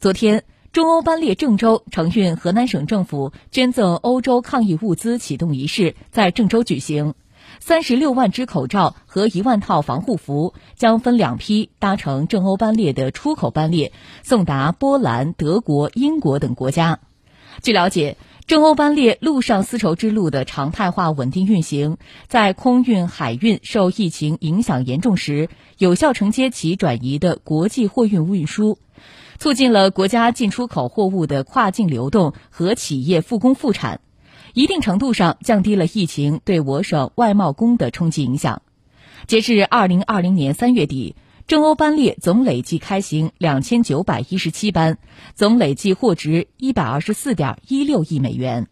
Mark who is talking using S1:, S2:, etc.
S1: 昨天，中欧班列郑州承运河南省政府捐赠欧洲抗疫物资启动仪式在郑州举行。三十六万只口罩和一万套防护服将分两批搭乘郑欧班列的出口班列，送达波兰、德国、英国等国家。据了解，郑欧班列陆上丝绸之路的常态化稳定运行，在空运、海运受疫情影响严重时，有效承接其转移的国际货运运输，促进了国家进出口货物的跨境流动和企业复工复产。一定程度上降低了疫情对我省外贸工的冲击影响。截至二零二零年三月底，中欧班列总累计开行两千九百一十七班，总累计货值一百二十四点一六亿美元。